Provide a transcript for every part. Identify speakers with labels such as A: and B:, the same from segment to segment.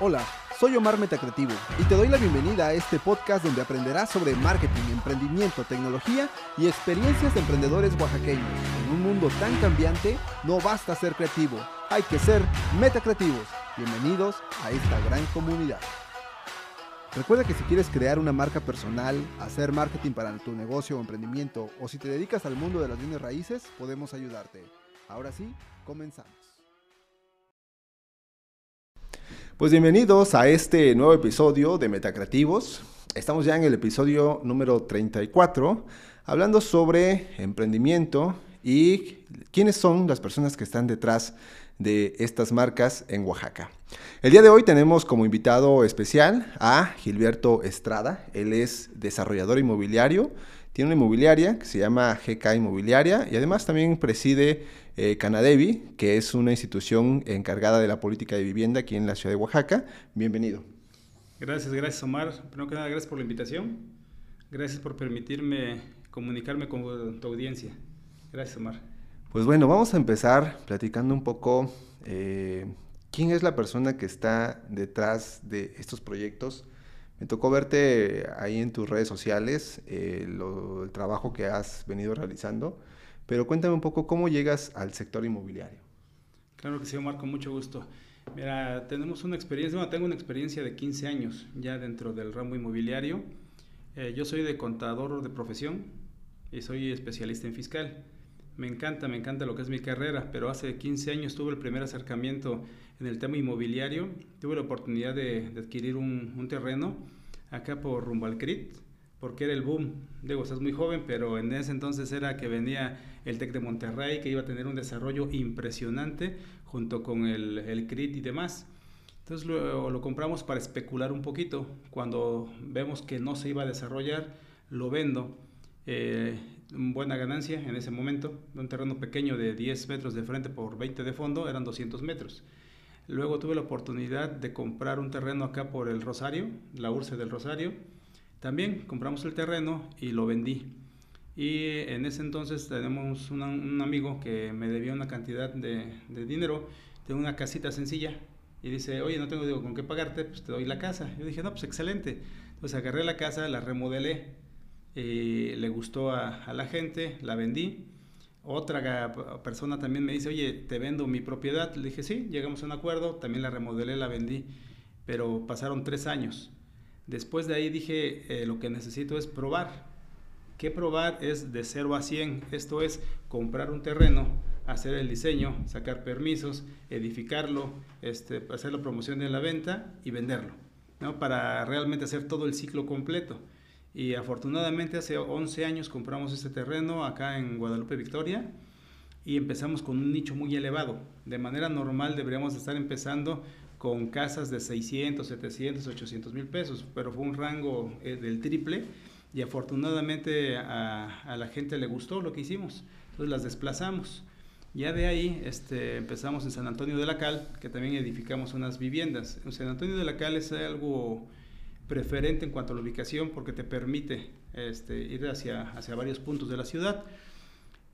A: Hola, soy Omar Metacreativo y te doy la bienvenida a este podcast donde aprenderás sobre marketing, emprendimiento, tecnología y experiencias de emprendedores oaxaqueños. En un mundo tan cambiante, no basta ser creativo, hay que ser metacreativos. Bienvenidos a esta gran comunidad. Recuerda que si quieres crear una marca personal, hacer marketing para tu negocio o emprendimiento, o si te dedicas al mundo de las bienes raíces, podemos ayudarte. Ahora sí, comenzamos. Pues bienvenidos a este nuevo episodio de Metacreativos. Estamos ya en el episodio número 34, hablando sobre emprendimiento y quiénes son las personas que están detrás de estas marcas en Oaxaca. El día de hoy tenemos como invitado especial a Gilberto Estrada. Él es desarrollador inmobiliario, tiene una inmobiliaria que se llama GK Inmobiliaria y además también preside eh, Canadevi, que es una institución encargada de la política de vivienda aquí en la ciudad de Oaxaca. Bienvenido.
B: Gracias, gracias Omar. Primero que nada, gracias por la invitación. Gracias por permitirme comunicarme con tu audiencia. Gracias Omar.
A: Pues bueno, vamos a empezar platicando un poco eh, quién es la persona que está detrás de estos proyectos. Me tocó verte ahí en tus redes sociales, eh, el trabajo que has venido realizando. Pero cuéntame un poco cómo llegas al sector inmobiliario.
B: Claro que sí, Omar, con mucho gusto. Mira, tenemos una experiencia, bueno, tengo una experiencia de 15 años ya dentro del ramo inmobiliario. Eh, yo soy de contador de profesión y soy especialista en fiscal. Me encanta, me encanta lo que es mi carrera, pero hace 15 años tuve el primer acercamiento en el tema inmobiliario. Tuve la oportunidad de, adquirir un, terreno acá por rumbo al CRIT, porque era el boom. Digo, estás muy joven, pero en ese entonces era que venía el TEC de Monterrey, que iba a tener un desarrollo impresionante junto con el, el CRIT y demás. Entonces lo, lo, compramos para especular un poquito. Cuando vemos que no se iba a desarrollar, lo vendo. Eh, buena ganancia en ese momento. Un terreno pequeño de 10 metros de frente por 20 de fondo, eran 200 metros. Luego tuve la oportunidad de comprar un terreno acá por el Rosario, la Urce del Rosario también compramos el terreno y lo vendí. Y en ese entonces tenemos un amigo que me debía una cantidad de, dinero de una casita sencilla. Y dice, oye, no tengo digo, con qué pagarte, pues te doy la casa. Yo dije, no, pues excelente. Entonces agarré la casa, la remodelé, y le gustó a, la gente, la vendí. Otra persona también me dice, oye, te vendo mi propiedad. Le dije, sí, llegamos a un acuerdo, también la remodelé, la vendí. Pero pasaron tres años. Después de ahí dije, eh, lo que necesito es probar. ¿Qué probar? Es de 0 a 100. Esto es comprar un terreno, hacer el diseño, sacar permisos, edificarlo, este, hacer la promoción de la venta y venderlo, para realmente hacer todo el ciclo completo. Y afortunadamente hace 11 años compramos este terreno acá en Guadalupe, Victoria, y empezamos con un nicho muy elevado. De manera normal deberíamos estar empezando con casas de 600, 700, 800 mil pesos, pero fue un rango eh, del triple y afortunadamente a, la gente le gustó lo que hicimos, entonces las desplazamos. Ya de ahí este, empezamos en San Antonio de la Cal, que también edificamos unas viviendas. En San Antonio de la Cal es algo preferente en cuanto a la ubicación porque te permite este, ir hacia, hacia varios puntos de la ciudad.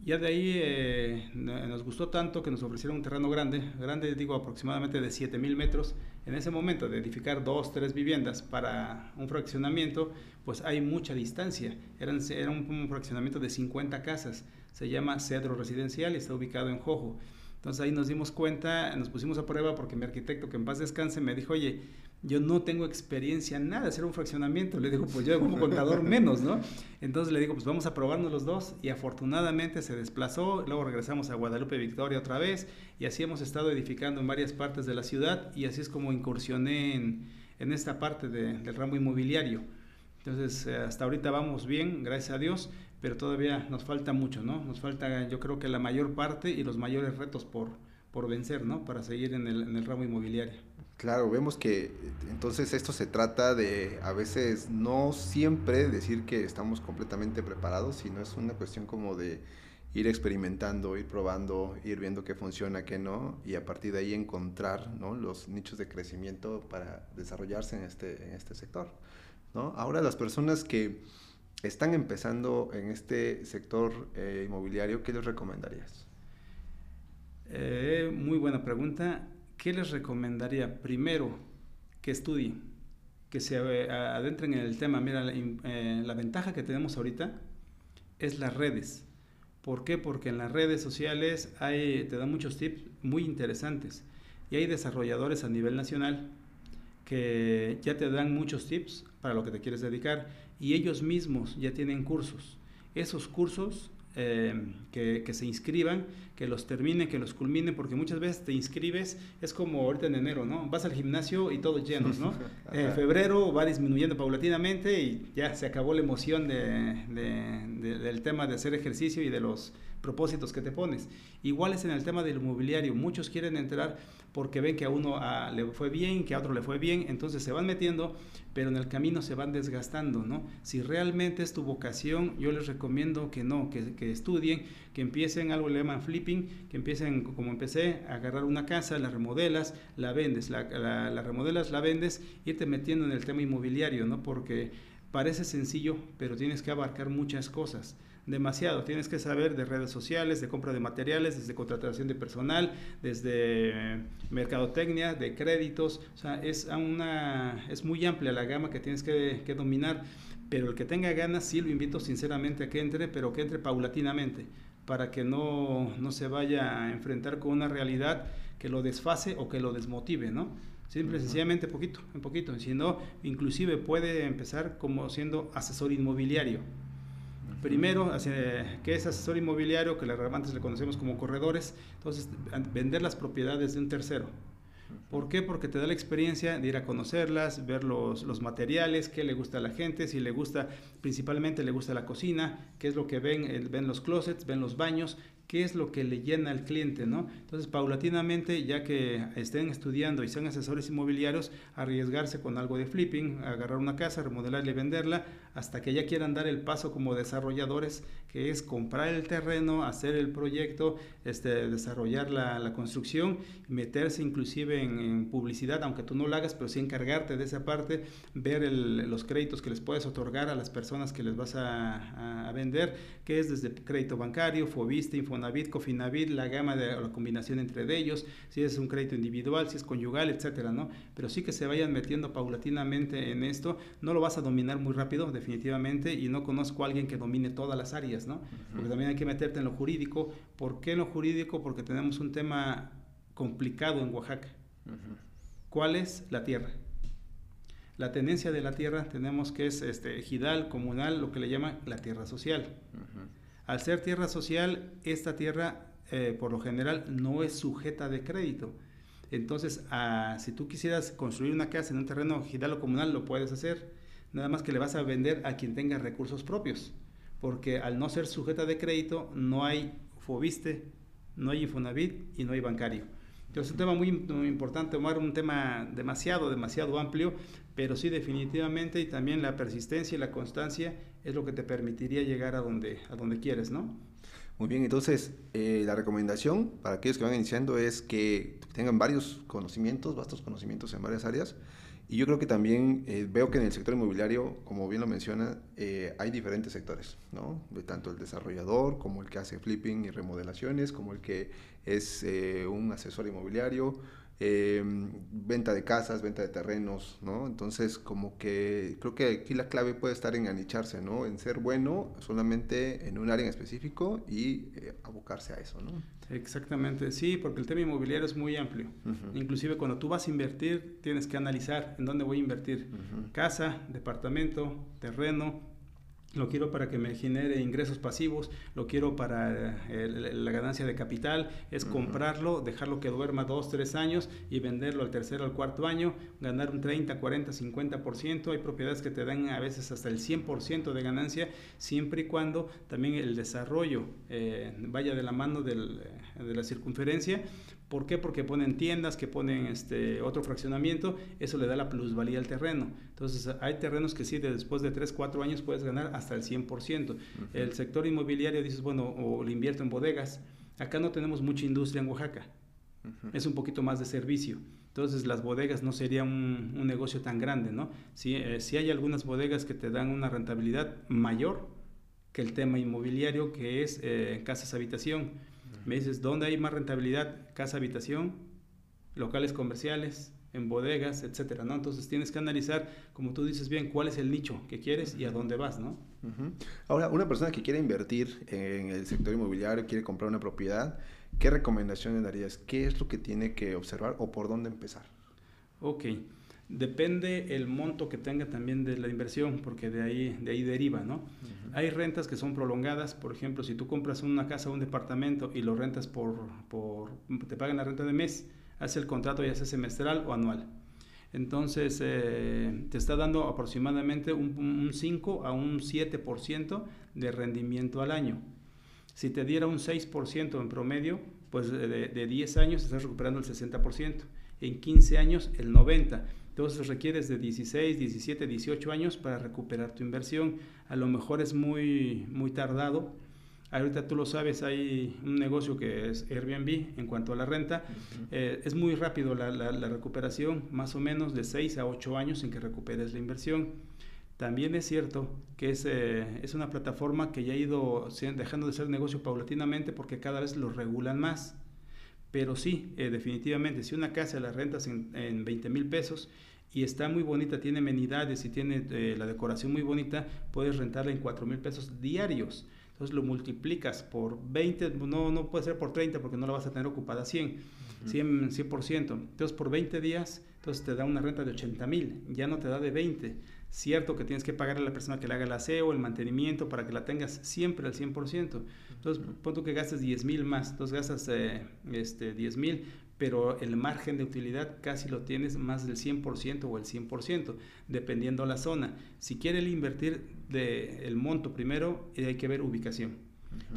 B: Ya de ahí eh, nos gustó tanto que nos ofrecieron un terreno grande, grande digo aproximadamente de 7000 metros. En ese momento de edificar dos, tres viviendas para un fraccionamiento, pues hay mucha distancia. Eran, era un, fraccionamiento de 50 casas. Se llama Cedro Residencial y está ubicado en Jojo. Entonces ahí nos dimos cuenta, nos pusimos a prueba porque mi arquitecto, que en paz descanse, me dijo, oye, yo no tengo experiencia en nada de hacer un fraccionamiento. Le digo, pues yo como contador menos, ¿no? Entonces le digo, pues vamos a probarnos los dos y afortunadamente se desplazó, luego regresamos a Guadalupe Victoria otra vez y así hemos estado edificando en varias partes de la ciudad y así es como incursioné en, en esta parte del ramo inmobiliario. Entonces, eh, hasta ahorita vamos bien, gracias a Dios, pero todavía nos falta mucho, ¿no? Nos falta, yo creo que la mayor parte y los mayores retos por, por vencer, ¿no? Para seguir en el, en el ramo inmobiliario.
A: Claro, vemos que entonces esto se trata de a veces no siempre decir que estamos completamente preparados, sino es una cuestión como de ir experimentando, ir probando, ir viendo qué funciona, qué no, y a partir de ahí encontrar ¿no? los nichos de crecimiento para desarrollarse en este, en este sector. ¿no? Ahora las personas que están empezando en este sector eh, inmobiliario, ¿qué les recomendarías?
B: Eh, muy buena pregunta. ¿Qué les recomendaría? Primero, que estudien, que se adentren en el tema. Mira, eh, la, ventaja que tenemos ahorita es las redes. ¿Por qué? Porque en las redes sociales te dan muchos tips muy interesantes y hay desarrolladores a nivel nacional que ya te dan muchos tips para lo que te quieres dedicar y ellos mismos ya tienen cursos. Esos cursos eh, que, se inscriban, que los terminen, que los culminen, porque muchas veces te inscribes, es como ahorita en enero, ¿no? Vas al gimnasio y todos llenos, ¿no? En febrero va disminuyendo paulatinamente y ya se acabó la emoción del tema de hacer ejercicio y de los propósitos que te pones. Igual es en el tema del mobiliario, muchos quieren entrar porque ven que a uno le fue bien, que a otro le fue bien, entonces se van metiendo, pero en el camino se van desgastando, ¿no? Si realmente es tu vocación, yo les recomiendo que no, que, estudien, que empiecen algo le llaman flipping, que empiecen como empecé, a agarrar una casa, la remodelas, la vendes, la, la remodelas, la vendes, irte metiendo en el tema inmobiliario, ¿no? Porque parece sencillo, pero tienes que abarcar muchas cosas demasiado. Tienes que saber de redes sociales, de compra de materiales, desde contratación de personal, desde eh, mercadotecnia, de créditos. O sea, es, una, es muy amplia la gama que tienes que, que dominar. Pero el que tenga ganas, sí lo invito sinceramente a que entre, pero que entre paulatinamente, para que no, no se vaya a enfrentar con una realidad que lo desfase o que lo desmotive, ¿no? Simple, sencillamente poquito, en poquito. Si no, inclusive puede empezar como siendo asesor inmobiliario. Primero, que es asesor inmobiliario, que antes le conocemos como corredores, entonces vender las propiedades de un tercero. ¿Por qué? Porque te da la experiencia de ir a conocerlas, ver los, los, materiales, qué le gusta a la gente, si le gusta, principalmente le gusta la cocina, qué es lo que ven, ven los closets, ven los baños, qué es lo que le llena al cliente, ¿no? Entonces, paulatinamente, ya que estén estudiando y sean asesores inmobiliarios, arriesgarse con algo de flipping, agarrar una casa, remodelarla y venderla, hasta que ya quieran dar el paso como desarrolladores, que es comprar el terreno, hacer el proyecto, este, desarrollar la, la construcción, meterse inclusive en, publicidad, aunque tú no lo hagas, pero sí encargarte de esa parte, ver los créditos que les puedes otorgar a las personas que les vas a, a, vender, que es desde crédito bancario, Fobiste, Infonavit, Cofinavit, la gama de la combinación entre ellos, si es un crédito individual, si es conyugal, etcétera, ¿no? Pero sí que se vayan metiendo paulatinamente en esto, no lo vas a dominar muy rápido, definitivamente, y no conozco a alguien que domine todas las áreas, ¿no? Porque también hay que meterte en lo jurídico. ¿Por qué en lo jurídico? Porque tenemos un tema complicado en Oaxaca. ¿Cuál es la tierra? La tenencia de la tierra tenemos que es este, ejidal, comunal, lo que le llaman la tierra social. Al ser tierra social, esta tierra eh, por lo general no es sujeta de crédito. Entonces, ah, si tú quisieras construir una casa en un terreno ejidal o comunal, lo puedes hacer nada más que le vas a vender a quien tenga recursos propios, porque al no ser sujeta de crédito no hay Fobiste, no hay Infonavit y no hay bancario. Entonces es un tema muy, importante, Omar, un tema demasiado, demasiado amplio, pero sí definitivamente y también la persistencia y la constancia es lo que te permitiría llegar a donde, a donde quieres, ¿no?
A: Muy bien, entonces eh, la recomendación para aquellos que van iniciando es que tengan varios conocimientos, vastos conocimientos en varias áreas, y yo creo que también eh, veo que en el sector inmobiliario, como bien lo menciona, eh, hay diferentes sectores, ¿no? De tanto el desarrollador como el que hace flipping y remodelaciones, como el que es un asesor inmobiliario, Em, venta de casas, venta de terrenos, ¿no? Entonces, como que creo que aquí la clave puede estar en anicharse, ¿no? En ser bueno solamente en un área en específico y eh, abocarse a eso, ¿no?
B: Exactamente, sí, porque el tema inmobiliario es muy amplio. Inclusive cuando tú vas a invertir, tienes que analizar en dónde voy a invertir. Casa, departamento, terreno, lo quiero para que me genere ingresos pasivos, lo quiero para eh, la ganancia de capital, es comprarlo, dejarlo que duerma dos, tres años y venderlo al tercer o al cuarto año, ganar un 30, 40, 50%. Hay propiedades que te dan a veces hasta el 100% de ganancia, siempre y cuando también el desarrollo eh, vaya de la mano del, eh, de la circunferencia ¿Por qué? Porque ponen tiendas, que ponen este, otro fraccionamiento, eso le da la plusvalía al terreno. Entonces, hay terrenos que sí, después de 3, 4 años puedes ganar hasta el 100%. El sector inmobiliario, dices, bueno, o le invierto en bodegas. Acá no tenemos mucha industria en Oaxaca. Es un poquito más de servicio. Entonces, las bodegas no sería un, negocio tan grande, ¿no? Si, eh, hay algunas bodegas que te dan una rentabilidad mayor que el tema inmobiliario, que es eh, casas habitación me dices, ¿dónde hay más rentabilidad? Casa, habitación locales comerciales, en bodegas, etcétera, ¿no? Entonces tienes que analizar, como tú dices bien, cuál es el nicho que quieres y a dónde vas, ¿no?
A: Ahora, una persona que quiere invertir en el sector inmobiliario, quiere comprar una propiedad, ¿qué recomendaciones darías? ¿Qué es lo que tiene que observar o por dónde empezar?
B: Ok, depende el monto que tenga también de la inversión, porque de ahí, de ahí deriva, ¿no? Hay rentas que son prolongadas, por ejemplo, si tú compras una casa o un departamento y lo rentas por, por te pagan la renta de mes, hace el contrato ya sea semestral o anual. Entonces, eh, te está dando aproximadamente un, 5 a un 7% de rendimiento al año. Si te diera un 6% en promedio, pues de, de, 10 años estás recuperando el 60%. En 15 años, el 90%. Entonces requieres de 16, 17, 18 años para recuperar tu inversión. A lo mejor es muy, muy tardado, Ahorita tú lo sabes, hay un negocio que es Airbnb en cuanto a la renta. Eh, es muy rápido la, la, recuperación, más o menos de 6 a 8 años en que recuperes la inversión. También es cierto que es, eh, es una plataforma que ya ha ido dejando de ser negocio paulatinamente porque cada vez lo regulan más. Pero sí, eh, definitivamente, si una casa la rentas en, en 20 mil pesos y está muy bonita, tiene amenidades y tiene la decoración muy bonita, puedes rentarla en 4 mil pesos diarios. Entonces lo multiplicas por 20, no, no puede ser por 30 porque no la vas a tener ocupada 100, 100, 100%. Entonces por 20 días, entonces te da una renta de 80 mil, ya no te da de 20. Cierto que tienes que pagarle a la persona que le haga el aseo, el mantenimiento, para que la tengas siempre al 100%. Entonces, pon tú que gastes 10 mil más, entonces gastas eh, este, 10 mil, pero el margen de utilidad casi lo tienes más del 100% o el 100%, dependiendo la zona. Si quiere invertir de el monto primero, eh, hay que ver ubicación.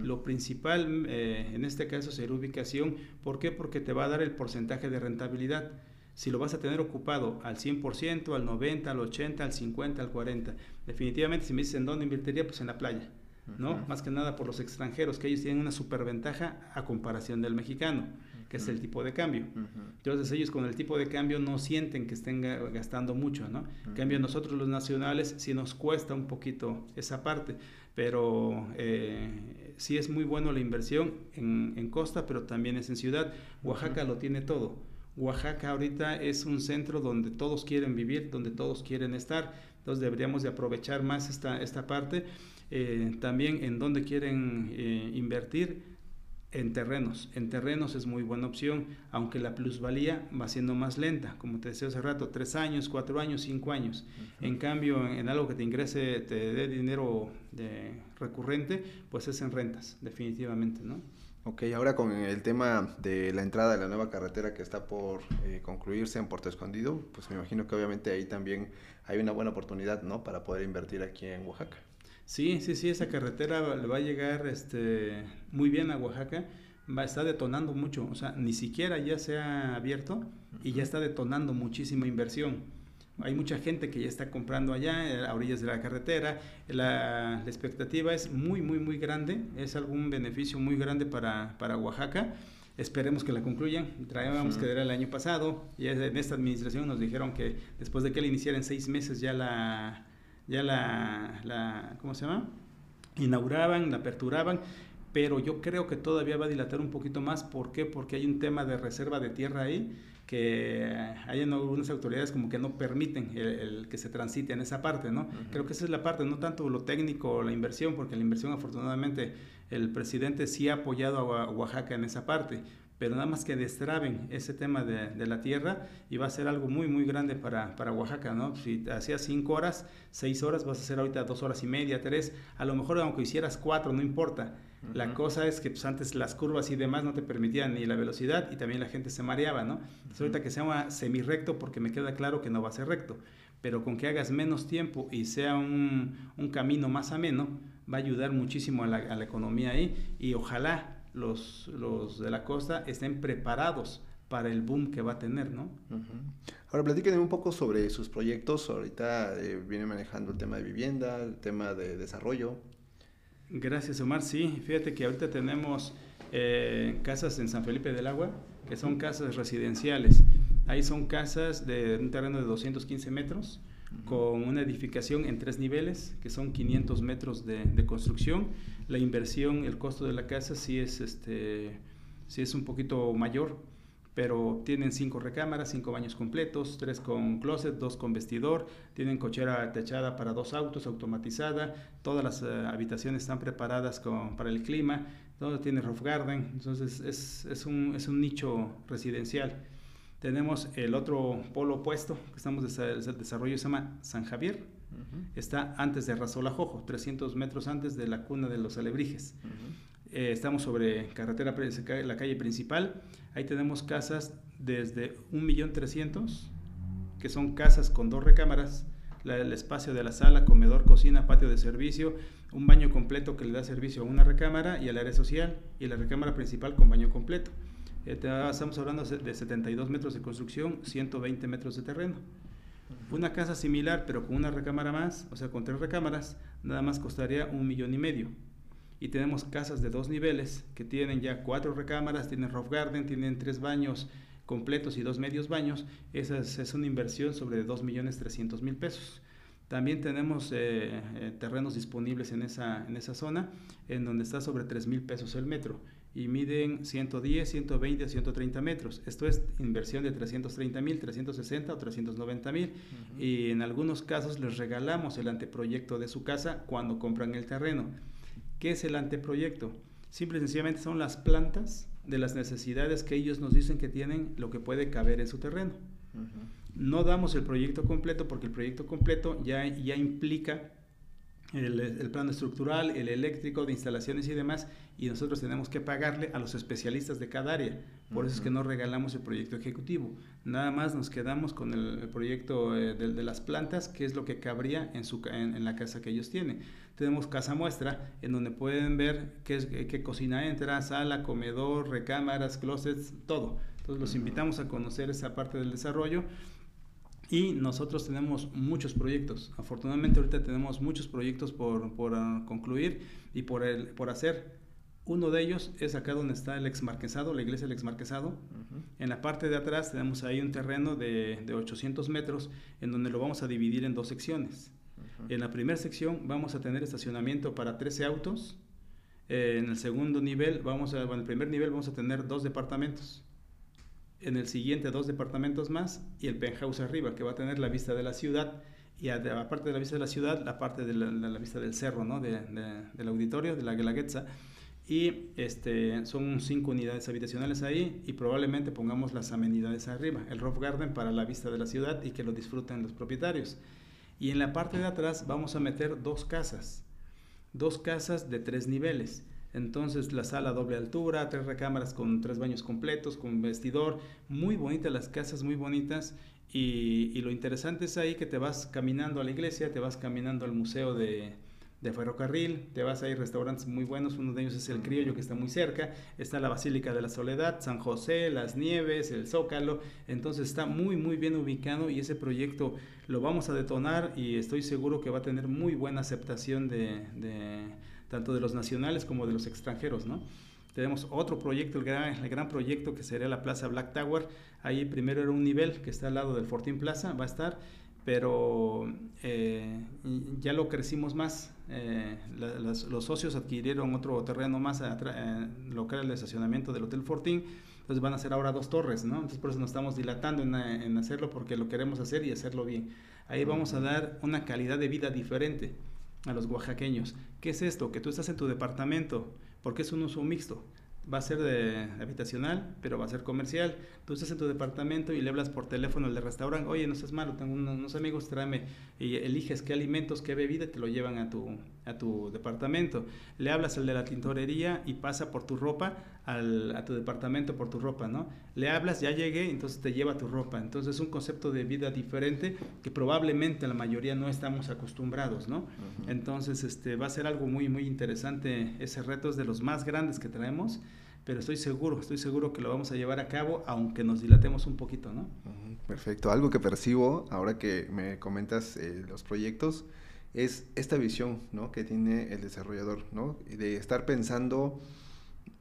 B: Lo principal eh, en este caso será ubicación. ¿Por qué? Porque te va a dar el porcentaje de rentabilidad. Si lo vas a tener ocupado al 100%, al 90%, al 80%, al 50%, al 40%. Definitivamente, si me dices en dónde invertiría, pues en la playa. ¿no? Más que nada por los extranjeros, que ellos tienen una superventaja a comparación del mexicano que es el tipo de cambio. Entonces ellos con el tipo de cambio no sienten que estén gastando mucho, ¿no? En cambio nosotros los nacionales sí nos cuesta un poquito esa parte, pero eh, sí es muy bueno la inversión en, costa, pero también es en ciudad. Oaxaca lo tiene todo. Oaxaca ahorita es un centro donde todos quieren vivir, donde todos quieren estar, entonces deberíamos de aprovechar más esta, esta parte. Eh, también en donde quieren eh, invertir, en terrenos. En terrenos es muy buena opción, aunque la plusvalía va siendo más lenta, como te decía hace rato, tres años, cuatro años, cinco años. En cambio, en algo que te ingrese, te dé dinero de recurrente, pues es en rentas, definitivamente, ¿no?
A: Ok, ahora con el tema de la entrada de la nueva carretera que está por eh, concluirse en Puerto Escondido, pues me imagino que obviamente ahí también hay una buena oportunidad, ¿no? Para poder invertir aquí en Oaxaca.
B: Sí, sí, sí, esa carretera le va a llegar este, muy bien a Oaxaca, va a estar detonando mucho, o sea, ni siquiera ya se ha abierto y ya está detonando muchísima inversión. Hay mucha gente que ya está comprando allá, eh, a orillas de la carretera. La, expectativa es muy, muy, muy grande. Es algún beneficio muy grande para, para Oaxaca. Esperemos que la concluyan. Traíamos que era el año pasado. Y en esta administración nos dijeron que después de que la iniciara en seis meses ya la, ya la, la, ¿cómo se llama? Inauguraban, la aperturaban, pero yo creo que todavía va a dilatar un poquito más. ¿Por qué? Porque hay un tema de reserva de tierra ahí que hay algunas autoridades como que no permiten el, que se transite en esa parte, ¿no? Creo que esa es la parte, no tanto lo técnico o la inversión, porque la inversión afortunadamente el presidente sí ha apoyado a Oaxaca en esa parte, pero nada más que destraben ese tema de, de, la tierra y va a ser algo muy, muy grande para, para Oaxaca, ¿no? Si hacías cinco horas, seis horas, vas a hacer ahorita dos horas y media, tres, a lo mejor aunque hicieras cuatro, no importa. La cosa es que pues, antes las curvas y demás no te permitían ni la velocidad y también la gente se mareaba, ¿no? ahorita que sea semi-recto porque me queda claro que no va a ser recto, pero con que hagas menos tiempo y sea un, un camino más ameno, va a ayudar muchísimo a la, a la economía ahí y ojalá los, los de la costa estén preparados para el boom que va a tener, ¿no?
A: Ahora platíquenme un poco sobre sus proyectos. Ahorita eh, viene manejando el tema de vivienda, el tema de desarrollo.
B: Gracias, Omar. Sí, fíjate que ahorita tenemos eh, casas en San Felipe del Agua, que son casas residenciales. Ahí son casas de un terreno de 215 metros, con una edificación en tres niveles, que son 500 metros de, de construcción la inversión, el costo de la casa sí es, este, sí es un poquito mayor, pero tienen cinco recámaras, cinco baños completos, tres con closet, dos con vestidor, tienen cochera techada para dos autos, automatizada, todas las eh, habitaciones están preparadas con, para el clima, todo tiene roof garden, entonces es, es, un, es un nicho residencial. Tenemos el otro polo opuesto que estamos el desarrollo se llama San Javier. Está antes de Razolajojo, 300 metros antes de la cuna de los alebrijes. Eh, estamos sobre carretera, la calle principal. Ahí tenemos casas desde 1.300.000, que son casas con dos recámaras, el espacio de la sala, comedor, cocina, patio de servicio, un baño completo que le da servicio a una recámara y al área social, y la recámara principal con baño completo. Eh, estamos hablando de 72 metros de construcción, 120 metros de terreno. Una casa similar, pero con una recámara más, o sea, con tres recámaras, nada más costaría un millón y medio y tenemos casas de dos niveles que tienen ya cuatro recámaras, tienen roof garden, tienen tres baños completos y dos medios baños. Esa es, una inversión sobre 2.300.000 pesos. También tenemos eh, eh, terrenos disponibles en esa, en esa zona, en donde está sobre 3.000 pesos el metro y miden 110, 120, 130 metros. Esto es inversión de 330 mil, 360 o 390 mil. Y en algunos casos les regalamos el anteproyecto de su casa cuando compran el terreno. ¿Qué es el anteproyecto? Simple y sencillamente son las plantas de las necesidades que ellos nos dicen que tienen lo que puede caber en su terreno. No damos el proyecto completo porque el proyecto completo ya, ya implica el, el, plano estructural, el eléctrico, de instalaciones y demás, y nosotros tenemos que pagarle a los especialistas de cada área. Por eso es que no regalamos el proyecto ejecutivo. Nada más nos quedamos con el, proyecto eh, de, las plantas, que es lo que cabría en, su, en, la casa que ellos tienen. Tenemos casa muestra, en donde pueden ver qué, qué cocina entra, sala, comedor, recámaras, closets, todo. Entonces los invitamos a conocer esa parte del desarrollo y nosotros tenemos muchos proyectos. Afortunadamente ahorita tenemos muchos proyectos por, por uh, concluir y por, el, por hacer. Uno de ellos es acá donde está el exmarquesado, la iglesia del exmarquesado. En la parte de atrás tenemos ahí un terreno de, de 800 metros en donde lo vamos a dividir en dos secciones. En la primera sección vamos a tener estacionamiento para 13 autos. Eh, en el segundo nivel, vamos a, en el primer nivel vamos a tener dos departamentos en el siguiente dos departamentos más y el penthouse arriba, que va a tener la vista de la ciudad y aparte de la vista de la ciudad, la parte de la, vista del cerro, ¿no? De, del auditorio, de la Guelaguetza. Y este, son cinco unidades habitacionales ahí y probablemente pongamos las amenidades arriba, el roof garden para la vista de la ciudad y que lo disfruten los propietarios. Y en la parte de atrás vamos a meter dos casas, dos casas de tres niveles entonces la sala doble altura, tres recámaras con tres baños completos, con vestidor, muy bonitas las casas, muy bonitas. Y, lo interesante es ahí que te vas caminando a la iglesia, te vas caminando al museo de, ferrocarril, te vas a ir restaurantes muy buenos, uno de ellos es el Criollo que está muy cerca, está la Basílica de la Soledad, San José, Las Nieves, el Zócalo, entonces está muy muy bien ubicado y ese proyecto lo vamos a detonar y estoy seguro que va a tener muy buena aceptación de tanto de los nacionales como de los extranjeros, ¿no? Tenemos otro proyecto, el gran, el proyecto que sería la Plaza Black Tower. Ahí primero era un nivel que está al lado del Fortín Plaza, va a estar, pero eh, ya lo crecimos más. Eh, los socios adquirieron otro terreno más eh, local de estacionamiento del Hotel Fortín. Entonces van a ser ahora dos torres, ¿no? Entonces por eso nos estamos dilatando en hacerlo porque lo queremos hacer y hacerlo bien. Ahí vamos a dar una calidad de vida diferente a los oaxaqueños. ¿Qué es esto? Que tú estás en tu departamento, porque es un uso mixto va a ser de habitacional, pero va a ser comercial. Tú estás en tu departamento y le hablas por teléfono al de restaurante, oye, no seas malo, tengo unos, amigos, tráeme, y eliges qué alimentos, qué bebida, te lo llevan a tu, a tu departamento. Le hablas al de la tintorería y pasa por tu ropa al, a tu departamento por tu ropa, ¿no? Le hablas, ya llegué, entonces te lleva tu ropa. Entonces es un concepto de vida diferente que probablemente la mayoría no estamos acostumbrados, ¿no? Entonces este, va a ser algo muy, muy interesante. Ese reto es de los más grandes que traemos pero estoy seguro, estoy seguro que lo vamos a llevar a cabo, aunque nos dilatemos un poquito, ¿no?
A: Perfecto. Algo que percibo ahora que me comentas eh, los proyectos es esta visión, ¿no? Que tiene el desarrollador, ¿no? De estar pensando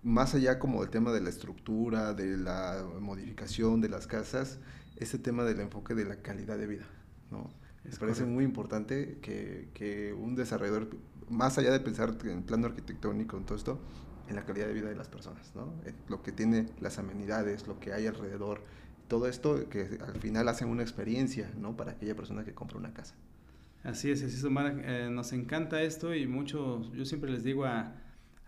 A: más allá como el tema de la estructura, de la modificación de las casas, este tema del enfoque de la calidad de vida, ¿no? Me parece muy importante que, que, un desarrollador, más allá de pensar en plano arquitectónico, en todo esto, en la calidad de vida de las personas, ¿no? Lo que tiene las amenidades, lo que hay alrededor, todo esto que al final hacen una experiencia, ¿no? Para aquella persona que compra una casa.
B: Así es, así es, Omar. Eh, nos encanta esto y mucho, yo siempre les digo a,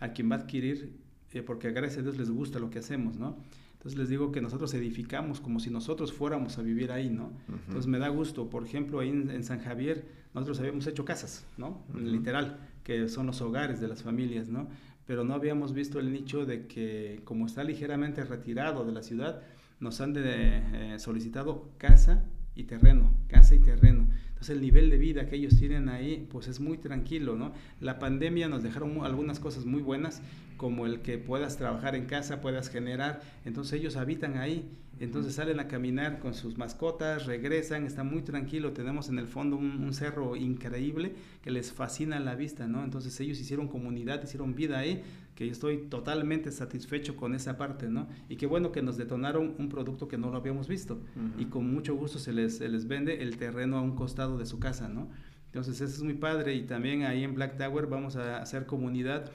B: a quien va a adquirir, eh, porque gracias a Dios les gusta lo que hacemos, ¿no? Entonces les digo que nosotros edificamos como si nosotros fuéramos a vivir ahí, ¿no? Entonces me da gusto, por ejemplo, ahí en, San Javier nosotros habíamos hecho casas, ¿no? Literal, que son los hogares de las familias, ¿no? Pero no habíamos visto el nicho de que como está ligeramente retirado de la ciudad, nos han de, eh, solicitado casa y terreno, casa y terreno. Entonces el nivel de vida que ellos tienen ahí, pues es muy tranquilo, ¿no? La pandemia nos dejaron algunas cosas muy buenas, como el que puedas trabajar en casa, puedas generar, entonces ellos habitan ahí, entonces salen a caminar con sus mascotas, regresan, está muy tranquilo, tenemos en el fondo un, cerro increíble que les fascina la vista, ¿no? Entonces ellos hicieron comunidad, hicieron vida ahí, que yo estoy totalmente satisfecho con esa parte, ¿no? Y qué bueno que nos detonaron un producto que no lo habíamos visto y con mucho gusto se les, se les vende el terreno a un costado de su casa, ¿no? Entonces eso es muy padre y también ahí en Black Tower vamos a hacer comunidad.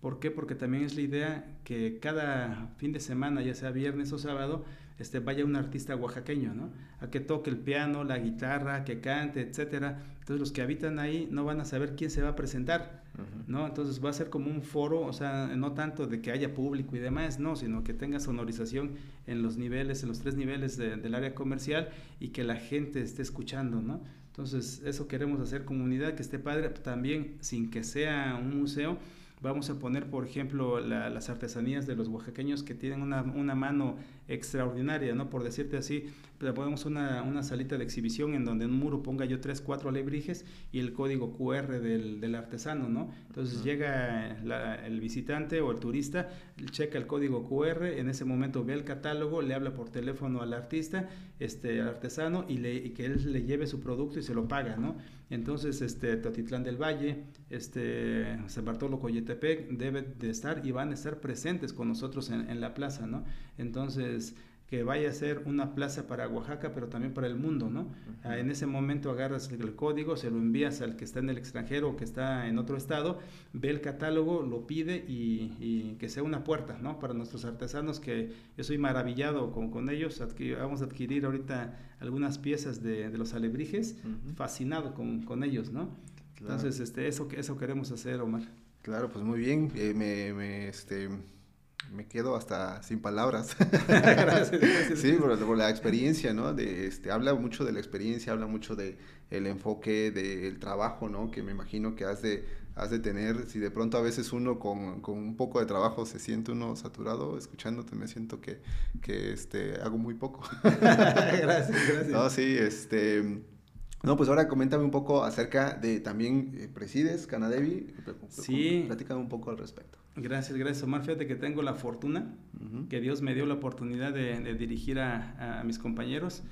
B: ¿Por qué? Porque también es la idea que cada fin de semana, ya sea viernes o sábado, este, vaya un artista oaxaqueño, ¿no? A que toque el piano, la guitarra, que cante, etcétera. Entonces los que habitan ahí no van a saber quién se va a presentar, ¿no? Entonces va a ser como un foro, o sea, no tanto de que haya público y demás, no, sino que tenga sonorización en los niveles, en los tres niveles del área comercial y que la gente esté escuchando, ¿no? Entonces eso queremos hacer comunidad, que esté padre, también sin que sea un museo, Vamos a poner, por ejemplo, las artesanías de los oaxaqueños que tienen una, una, mano extraordinaria, ¿no? Por decirte así, podemos una, una salita de exhibición en donde en un muro ponga yo tres, cuatro alebrijes y el código QR del, del artesano, ¿no? Entonces llega el visitante o el turista, checa el código QR, en ese momento ve el catálogo, le habla por teléfono al artista, este, al artesano y, le, y que él le lleve su producto y se lo paga, ¿no? Entonces, este, Totitlán del Valle, este, San Bartolo Coyetepec debe de estar y van a estar presentes con nosotros en, en la plaza, ¿no? Entonces, que vaya a ser una plaza para Oaxaca, pero también para el mundo, ¿no? Ah, en ese momento agarras el código, se lo envías al que está en el extranjero o que está en otro estado, ve el catálogo, lo pide y, que sea una puerta, ¿no? Para nuestros artesanos, que yo soy maravillado con, con ellos, vamos a adquirir ahorita algunas piezas de, los alebrijes, fascinado con, con, ellos, ¿no? Entonces, este, eso, eso queremos hacer, Omar.
A: Claro, pues muy bien, eh, me, me, este me quedo hasta sin palabras. Sí, por, la experiencia, ¿no? De, este, habla mucho de la experiencia, habla mucho de el enfoque del trabajo, ¿no? Que me imagino que has de, has de tener. Si de pronto a veces uno con, con un poco de trabajo se siente uno saturado, escuchándote me siento que, que este, hago muy poco. gracias, gracias. No, sí, este... No, pues ahora coméntame un poco acerca de también eh, presides Canadevi.
B: Sí.
A: Platícame un poco al respecto.
B: Gracias, gracias Omar. Fíjate que tengo la fortuna que Dios me dio la oportunidad de, dirigir a, mis compañeros.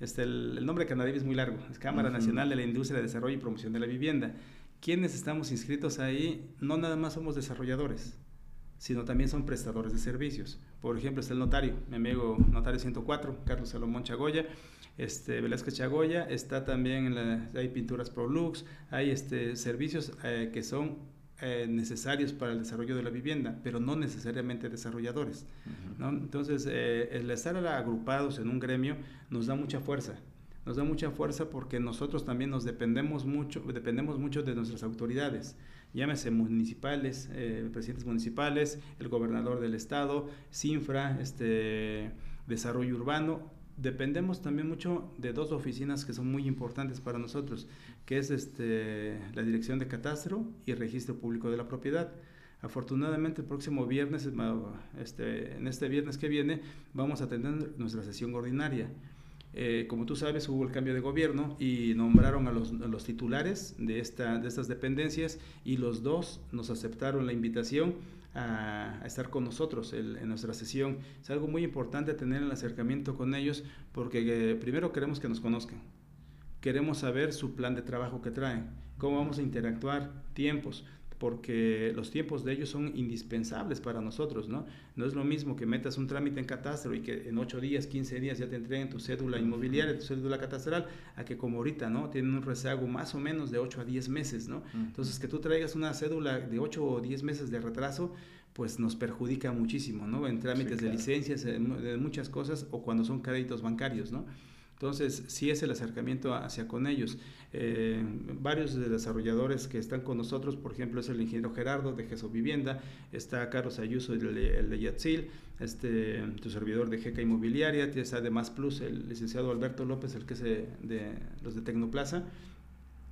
B: Este, el, nombre Canadevi es muy largo, es Cámara Nacional de la Industria de Desarrollo y Promoción de la Vivienda. Quienes estamos inscritos ahí no nada más somos desarrolladores, sino también son prestadores de servicios. Por ejemplo, está el notario, mi amigo notario 104, Carlos Salomón Chagoya, este, Velázquez Chagoya, está también en la, hay pinturas Prolux, hay este, servicios eh, que son eh, necesarios para el desarrollo de la vivienda, pero no necesariamente desarrolladores. ¿no? Entonces, eh, el estar agrupados en un gremio nos da mucha fuerza. Nos da mucha fuerza porque nosotros también nos dependemos mucho, dependemos mucho de nuestras autoridades llámese municipales, eh, presidentes municipales, el gobernador del estado, CINFRA, este, desarrollo urbano, dependemos también mucho de dos oficinas que son muy importantes para nosotros, que es este, la Dirección de Catastro y Registro Público de la Propiedad. Afortunadamente el próximo viernes, este, en este viernes que viene, vamos a tener nuestra sesión ordinaria. Eh, como tú sabes, hubo el cambio de gobierno y nombraron a los, titulares de estas dependencias y los dos nos aceptaron la invitación a, estar con nosotros en nuestra sesión. Es algo muy importante tener el acercamiento con ellos porque eh, primero queremos que nos conozcan. Queremos saber su plan de trabajo que traen, cómo vamos a interactuar, tiempos. Porque los tiempos de ellos son indispensables para nosotros, ¿no? No es lo mismo que metas un trámite en catastro y que en 8 días, 15 días ya te entreguen tu cédula inmobiliaria, tu cédula catastral, a que como ahorita, ¿no? Tienen un rezago más o menos de 8 a 10 meses, ¿no? Entonces, que tú traigas una cédula de 8 o 10 meses de retraso, pues nos perjudica muchísimo, ¿no? En trámites de licencias, de muchas cosas, o cuando son créditos bancarios, ¿no? Entonces, sí es el acercamiento hacia con ellos. Eh, varios de desarrolladores que están con nosotros, por ejemplo, es el ingeniero Gerardo de Geso Vivienda, está Carlos Ayuso, el, de Yatzil, este, tu servidor de GECA Inmobiliaria, tienes además Plus, el licenciado Alberto López, el que es de los de Tecnoplaza,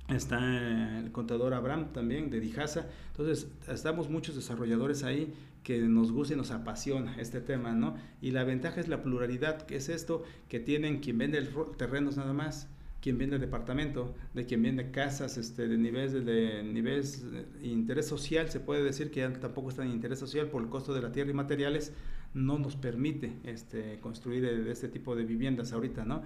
B: Está el contador Abraham también de Dijasa. Entonces, estamos muchos desarrolladores ahí que nos gusta y nos apasiona este tema, ¿no? Y la ventaja es la pluralidad, que es esto que tienen quien vende terrenos nada más, quien vende departamento, de quien vende casas este, de niveles de, niveles de interés social, se puede decir que tampoco está en interés social por el costo de la tierra y materiales, no nos permite este, construir este tipo de viviendas ahorita, ¿no?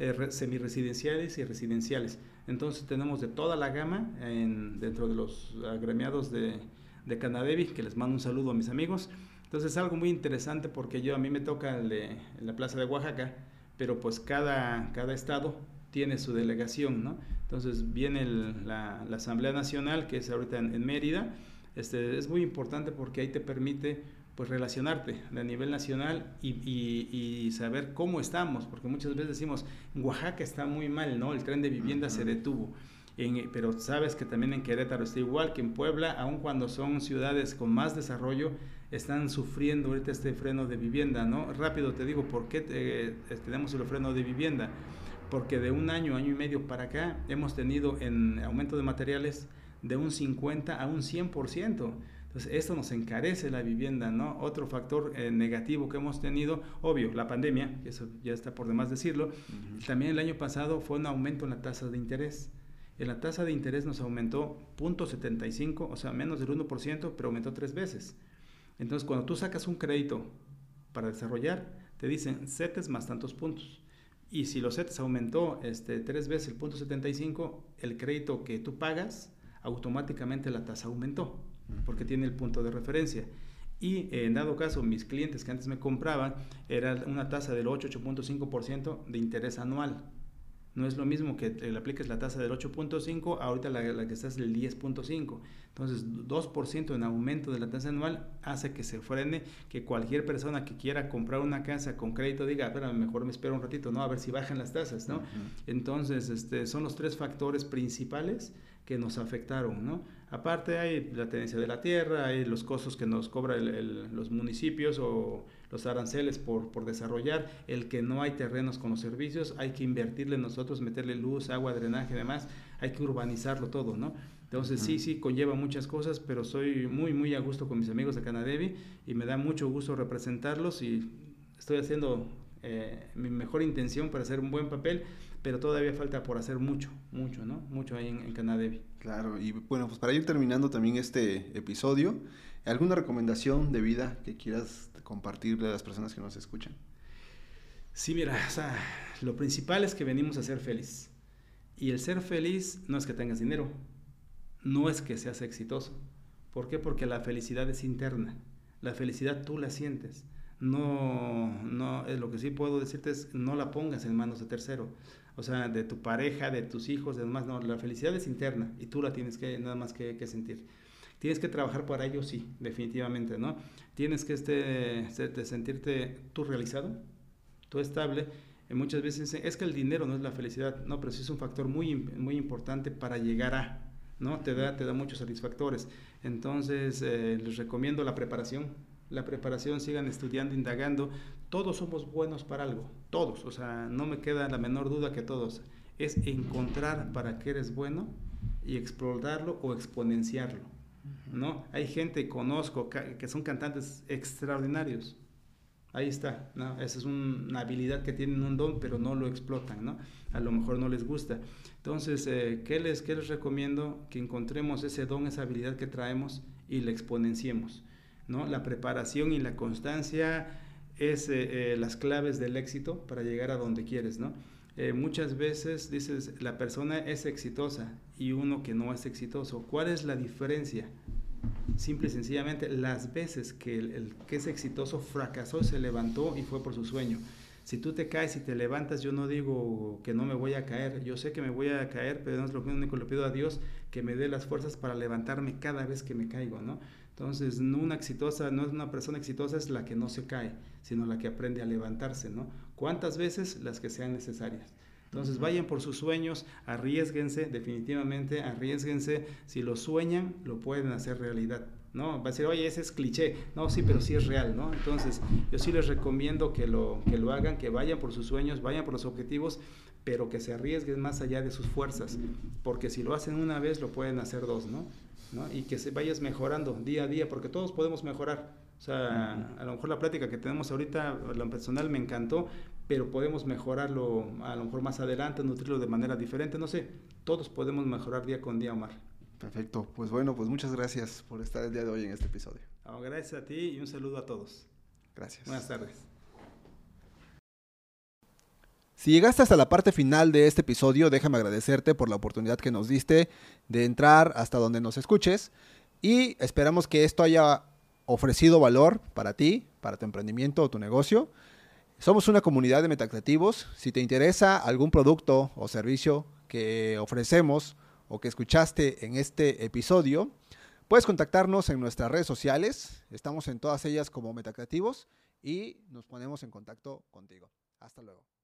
B: Eh, semiresidenciales y residenciales. Entonces tenemos de toda la gama en, dentro de los agremiados de, de Canadevi, que les mando un saludo a mis amigos. Entonces es algo muy interesante porque yo a mí me toca en la Plaza de Oaxaca, pero pues cada, cada estado tiene su delegación, ¿no? Entonces viene la, la, Asamblea Nacional, que es ahorita en, en Mérida, este, es muy importante porque ahí te permite pues relacionarte a nivel nacional y, y, saber cómo estamos, porque muchas veces decimos, Oaxaca está muy mal, ¿no? El tren de vivienda se detuvo. En, pero sabes que también en Querétaro está igual que en Puebla, aun cuando son ciudades con más desarrollo, están sufriendo ahorita este freno de vivienda, ¿no? Rápido te digo, ¿por qué eh, tenemos el freno de vivienda? Porque de un año, año y medio para acá, hemos tenido en aumento de materiales de un 50 a un 100%. Entonces, esto nos encarece la vivienda, ¿no? Otro factor eh, negativo que hemos tenido, obvio, la pandemia, eso ya está por demás decirlo, también el año pasado fue un aumento en la tasa de interés. En la tasa de interés nos aumentó 0.75, o sea, menos del 1%, pero aumentó tres veces. Entonces, cuando tú sacas un crédito para desarrollar, te dicen CETES más tantos puntos. Y si los CETES aumentó este, tres veces el punto 75, el crédito que tú pagas, automáticamente la tasa aumentó porque tiene el punto de referencia. Y eh, en dado caso, mis clientes que antes me compraban, era una tasa del 8-8.5% de interés anual. No es lo mismo que le apliques la tasa del 8.5, ahorita la, la, que está es del 10.5. Entonces, 2% en aumento de la tasa anual hace que se frene, que cualquier persona que quiera comprar una casa con crédito diga, pero mejor me espero un ratito, ¿no? A ver si bajan las tasas, ¿no? Entonces, este, son los tres factores principales que nos afectaron, ¿no? Aparte hay la tenencia de la tierra, hay los costos que nos cobran los municipios o los aranceles por, por, desarrollar, el que no hay terrenos con los servicios, hay que invertirle nosotros, meterle luz, agua, drenaje demás, hay que urbanizarlo todo, ¿no? Entonces sí, sí, conlleva muchas cosas, pero soy muy, muy a gusto con mis amigos de Canadevi y me da mucho gusto representarlos y estoy haciendo eh, mi mejor intención para hacer un buen papel pero todavía falta por hacer mucho, mucho, ¿no? Mucho ahí en, en Canadevi.
A: Claro, y bueno, pues para ir terminando también este episodio, ¿alguna recomendación de vida que quieras compartirle a las personas que nos escuchan?
B: Sí, mira, o sea, lo principal es que venimos a ser feliz. Y el ser feliz no es que tengas dinero, no es que seas exitoso. ¿Por qué? Porque la felicidad es interna. La felicidad tú la sientes. No, no, es lo que sí puedo decirte es no la pongas en manos de tercero o sea, de tu pareja, de tus hijos, de demás, no, la felicidad es interna y tú la tienes que nada más que, que sentir. Tienes que trabajar para ello, sí, definitivamente, ¿no? Tienes que este, sentirte tú realizado, tú estable. Y muchas veces es que el dinero no es la felicidad, no, pero sí es un factor muy, muy importante para llegar a, ¿no? Te da, te da muchos satisfactores. Entonces, eh, les recomiendo la preparación, la preparación, sigan estudiando, indagando. Todos somos buenos para algo, todos, o sea, no me queda la menor duda que todos. Es encontrar para qué eres bueno y explorarlo o exponenciarlo. ¿no? Hay gente, conozco, que son cantantes extraordinarios. Ahí está, ¿no? Esa es una habilidad que tienen un don, pero no lo explotan, ¿no? A lo mejor no les gusta. Entonces, eh, ¿qué, les, ¿qué les recomiendo? Que encontremos ese don, esa habilidad que traemos y la exponenciemos. ¿No? La preparación y la constancia es eh, eh, las claves del éxito para llegar a donde quieres, ¿no? Eh, muchas veces dices, la persona es exitosa y uno que no es exitoso. ¿Cuál es la diferencia? simple y sencillamente las veces que el, que es exitoso fracasó, se levantó y fue por su sueño. Si tú te caes y te levantas, yo no digo que no me voy a caer, yo sé que me voy a caer, pero no es lo único, le pido a Dios que me dé las fuerzas para levantarme cada vez que me caigo, ¿no? Entonces, no una exitosa, no es una persona exitosa es la que no se cae, sino la que aprende a levantarse, ¿no? ¿Cuántas veces? Las que sean necesarias. Entonces vayan por sus sueños, arriesguense, definitivamente arriesguense. Si lo sueñan, lo pueden hacer realidad. ¿no? Va a decir, oye, ese es cliché. No, sí, pero sí es real, ¿no? Entonces, yo sí les recomiendo que lo, que lo hagan, que vayan por sus sueños, vayan por los objetivos, pero que se arriesguen más allá de sus fuerzas, porque si lo hacen una vez, lo pueden hacer dos, ¿no? ¿No? Y que se vayas mejorando día a día, porque todos podemos mejorar. O sea, a lo mejor la plática que tenemos ahorita, lo personal me encantó, pero podemos mejorarlo a lo mejor más adelante, nutrirlo de manera diferente, no sé, todos podemos mejorar día con día, Omar.
A: Perfecto, pues bueno, pues muchas gracias por estar el día de hoy en este episodio.
B: gracias a ti y un saludo a todos.
A: Gracias.
B: Buenas tardes.
A: Si llegaste hasta la parte final de este episodio, déjame agradecerte por la oportunidad que nos diste de entrar hasta donde nos escuches y esperamos que esto haya ofrecido valor para ti, para tu emprendimiento o tu negocio. Somos una comunidad de metacreativos. Si te interesa algún producto o servicio que ofrecemos o que escuchaste en este episodio, puedes contactarnos en nuestras redes sociales. Estamos en todas ellas como Metacreativos y nos ponemos en contacto contigo. Hasta luego.